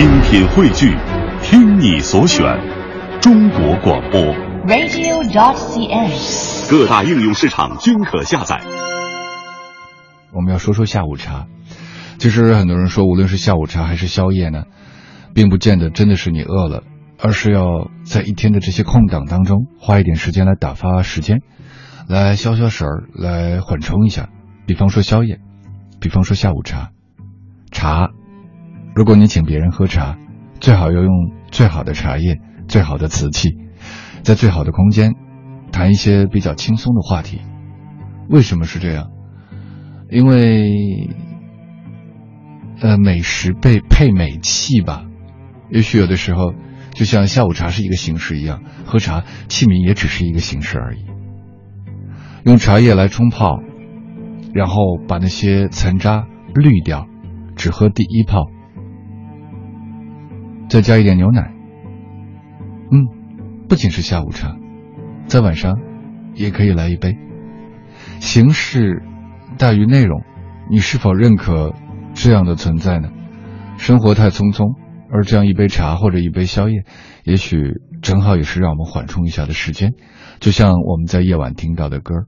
精品汇聚，听你所选，中国广播。radio.dot.cn，。各大应用市场均可下载。我们要说说下午茶。其实很多人说，无论是下午茶还是宵夜呢，并不见得真的是你饿了，而是要在一天的这些空档当中，花一点时间来打发时间，来消消食儿，来缓冲一下。比方说宵夜，比方说下午茶，茶。如果你请别人喝茶，最好要用最好的茶叶、最好的瓷器，在最好的空间，谈一些比较轻松的话题。为什么是这样？因为，呃，美食被配美器吧。也许有的时候，就像下午茶是一个形式一样，喝茶器皿也只是一个形式而已。用茶叶来冲泡，然后把那些残渣滤掉，只喝第一泡。再加一点牛奶。嗯，不仅是下午茶，在晚上也可以来一杯。形式大于内容，你是否认可这样的存在呢？生活太匆匆，而这样一杯茶或者一杯宵夜，也许正好也是让我们缓冲一下的时间。就像我们在夜晚听到的歌，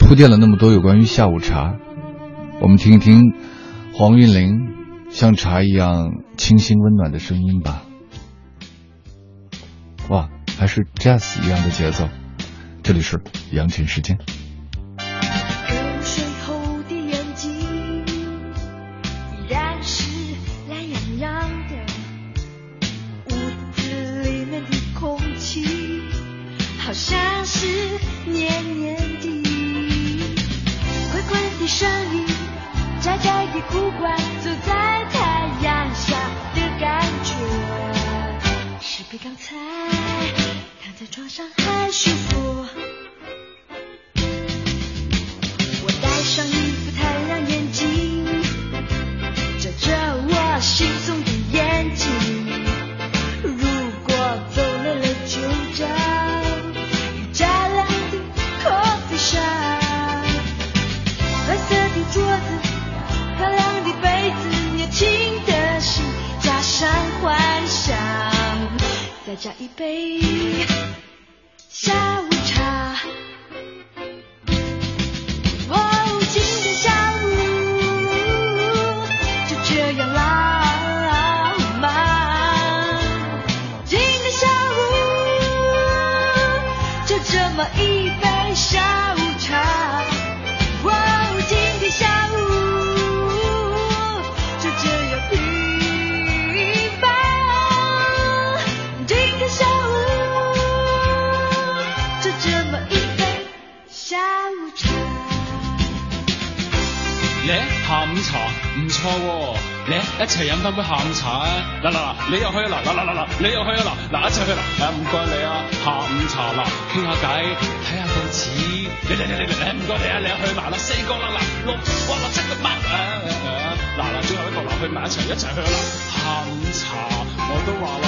铺垫了那么多有关于下午茶，我们听一听黄韵玲像茶一样清新温暖的声音吧。哇，还是 jazz 一样的节奏。这里是羊群时间。上还舒服。我戴上一副太阳眼镜，遮着我惺忪的眼睛。如果走累了，就找一家亮的咖啡上，白色的桌子，漂亮的杯子，年轻的心，加上幻想，再加一杯下咧下午茶唔错喎，咧一齐饮翻杯下午茶。啊！嗱嗱嗱，你又去啊嗱嗱嗱嗱嗱，你又去啊嗱嗱一齐去嗱，誒唔该你啊，下午茶嗱，倾下偈，睇下报纸，嚟嚟嚟嚟嚟，唔该你啊，你又去埋啦，四个啦。嗱，六哇六七个八啊嗱嗱，最后一个嗱去埋一齐一齐去啦，下午茶我都话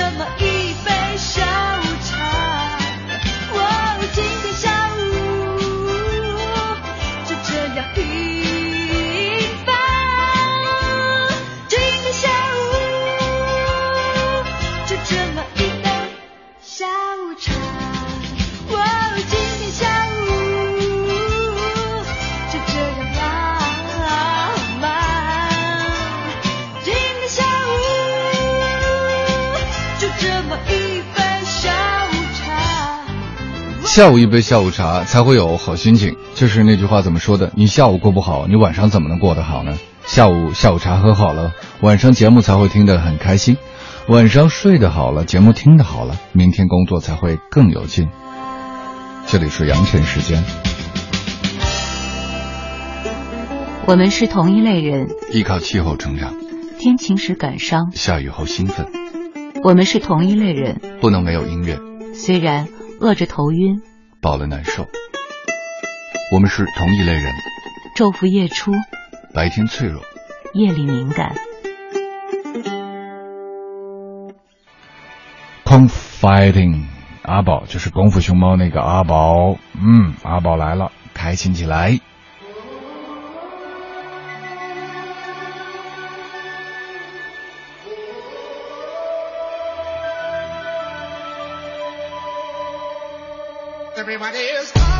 这么一杯下下午一杯下午茶才会有好心情，就是那句话怎么说的？你下午过不好，你晚上怎么能过得好呢？下午下午茶喝好了，晚上节目才会听得很开心。晚上睡得好了，节目听得好了，明天工作才会更有劲。这里是羊晨时间，我们是同一类人，依靠气候成长，天晴时感伤；下雨后兴奋，我们是同一类人，不能没有音乐，虽然饿着头晕，饱了难受。我们是同一类人，昼伏夜出，白天脆弱，夜里敏感。Confiding，阿宝就是功夫熊猫那个阿宝，嗯，阿宝来了，开心起来。Everybody is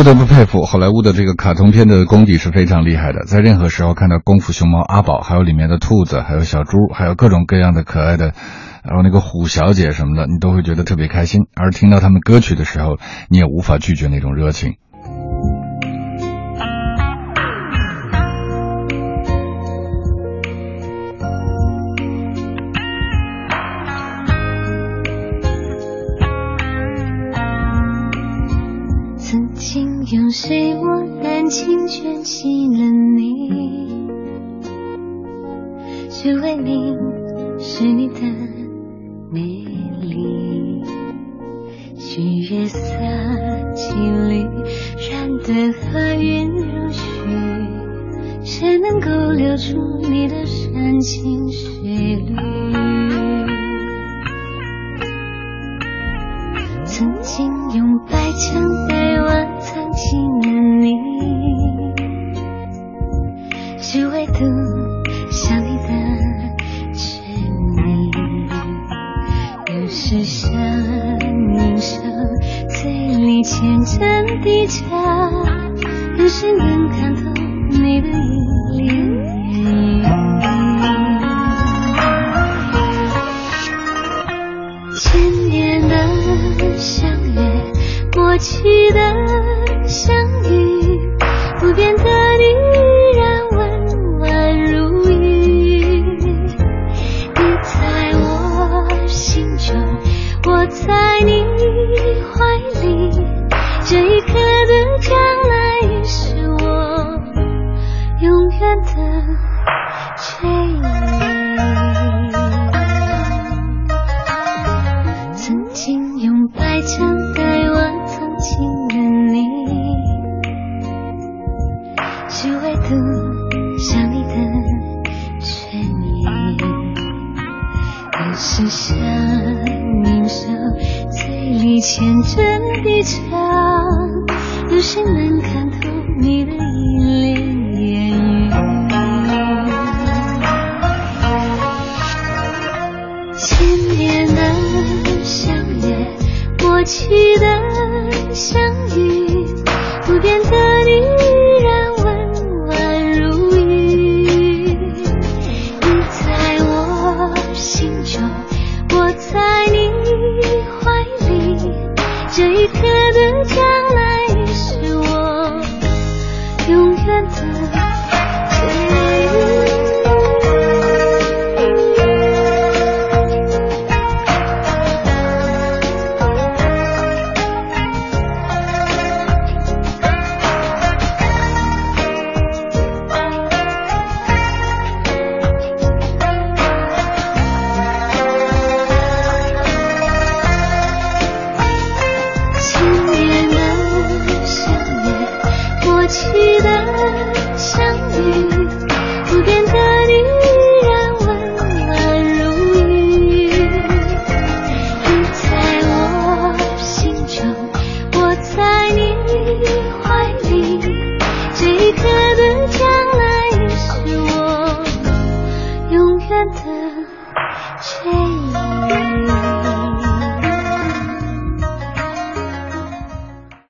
不得不佩服好莱坞的这个卡通片的功底是非常厉害的，在任何时候看到功夫熊猫阿宝，还有里面的兔子，还有小猪，还有各种各样的可爱的，然后那个虎小姐什么的，你都会觉得特别开心。而听到他们歌曲的时候，你也无法拒绝那种热情。只为你，是你的美丽。许月色几缕，染得和云如许，谁能够留住你的山青水绿？曾经用白墙黛瓦藏起了你，只为独里牵着低茶，有谁能看透你的一脸言语。千年的相约，默契的相遇，不变的你依然温婉如玉。你在我心中，我在你怀里，这一刻的将来是我永远的追忆。曾经用白墙黛瓦藏起了你，只唯独想你的唇印。有时想凝手，嘴里牵着低茶，